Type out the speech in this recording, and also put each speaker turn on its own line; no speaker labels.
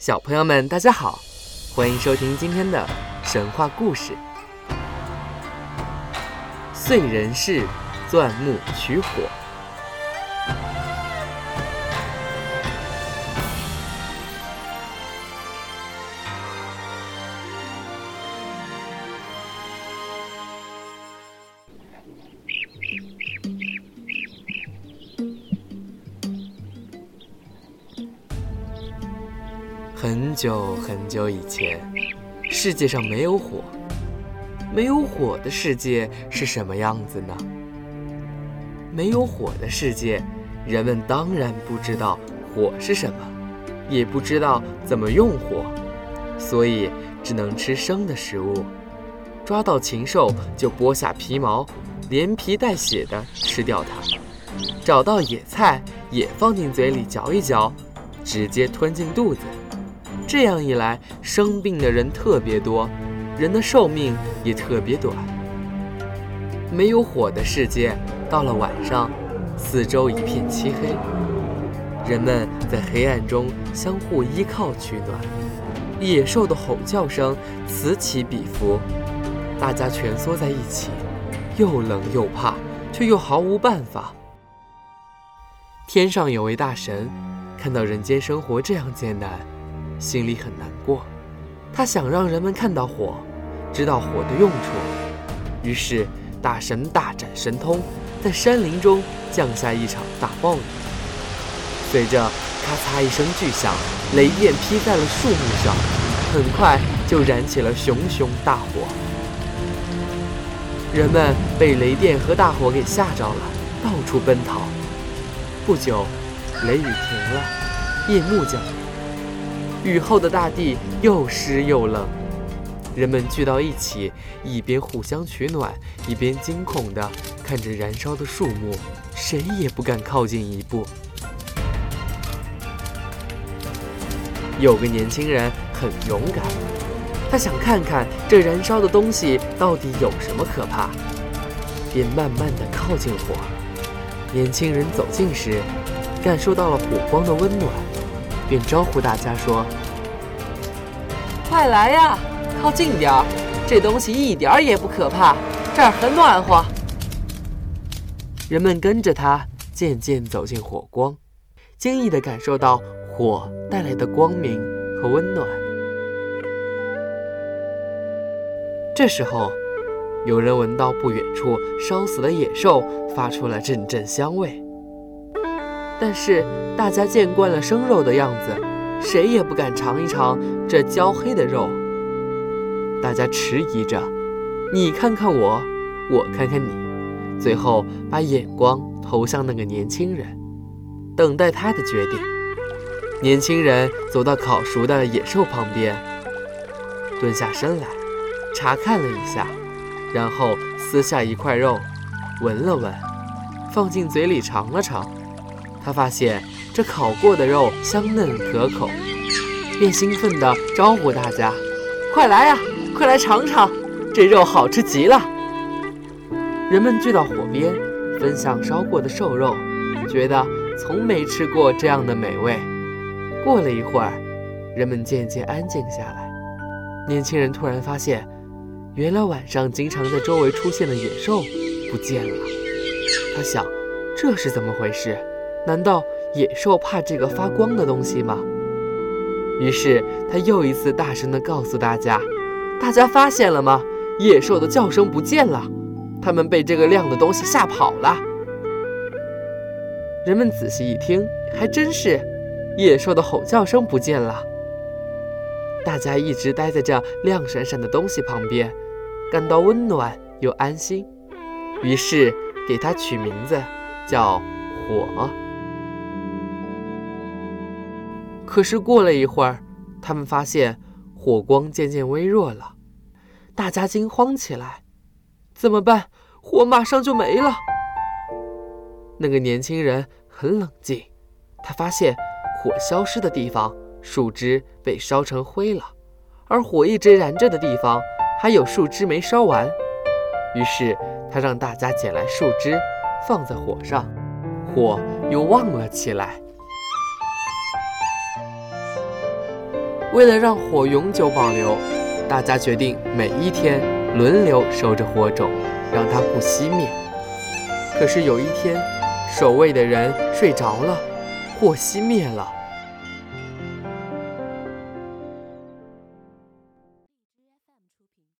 小朋友们，大家好，欢迎收听今天的神话故事——燧人氏钻木取火。很久很久以前，世界上没有火。没有火的世界是什么样子呢？没有火的世界，人们当然不知道火是什么，也不知道怎么用火，所以只能吃生的食物。抓到禽兽就剥下皮毛，连皮带血的吃掉它；找到野菜也放进嘴里嚼一嚼，直接吞进肚子。这样一来，生病的人特别多，人的寿命也特别短。没有火的世界，到了晚上，四周一片漆黑，人们在黑暗中相互依靠取暖。野兽的吼叫声此起彼伏，大家蜷缩在一起，又冷又怕，却又毫无办法。天上有位大神，看到人间生活这样艰难。心里很难过，他想让人们看到火，知道火的用处。于是大神大展神通，在山林中降下一场大暴雨。随着咔嚓一声巨响，雷电劈在了树木上，很快就燃起了熊熊大火。人们被雷电和大火给吓着了，到处奔逃。不久，雷雨停了，夜幕降临。雨后的大地又湿又冷，人们聚到一起，一边互相取暖，一边惊恐地看着燃烧的树木，谁也不敢靠近一步。有个年轻人很勇敢，他想看看这燃烧的东西到底有什么可怕，便慢慢地靠近火。年轻人走近时，感受到了火光的温暖。便招呼大家说：“
快来呀，靠近点儿！这东西一点儿也不可怕，这儿很暖和。”
人们跟着他渐渐走进火光，惊异地感受到火带来的光明和温暖。这时候，有人闻到不远处烧死的野兽发出了阵阵香味。但是大家见惯了生肉的样子，谁也不敢尝一尝这焦黑的肉。大家迟疑着，你看看我，我看看你，最后把眼光投向那个年轻人，等待他的决定。年轻人走到烤熟的野兽旁边，蹲下身来，查看了一下，然后撕下一块肉，闻了闻，放进嘴里尝了尝。他发现这烤过的肉香嫩可口，便兴奋地招呼大家：“
快来呀，快来尝尝，这肉好吃极了！”
人们聚到火边，分享烧过的瘦肉，觉得从没吃过这样的美味。过了一会儿，人们渐渐安静下来。年轻人突然发现，原来晚上经常在周围出现的野兽不见了。他想，这是怎么回事？难道野兽怕这个发光的东西吗？于是他又一次大声地告诉大家：“大家发现了吗？野兽的叫声不见了，它们被这个亮的东西吓跑了。”人们仔细一听，还真是，野兽的吼叫声不见了。大家一直待在这亮闪闪的东西旁边，感到温暖又安心，于是给它取名字叫火。可是过了一会儿，他们发现火光渐渐微弱了，大家惊慌起来：“怎么办？火马上就没了！”那个年轻人很冷静，他发现火消失的地方，树枝被烧成灰了，而火一直燃着的地方，还有树枝没烧完。于是他让大家捡来树枝，放在火上，火又旺了起来。为了让火永久保留，大家决定每一天轮流守着火种，让它不熄灭。可是有一天，守卫的人睡着了，火熄灭了。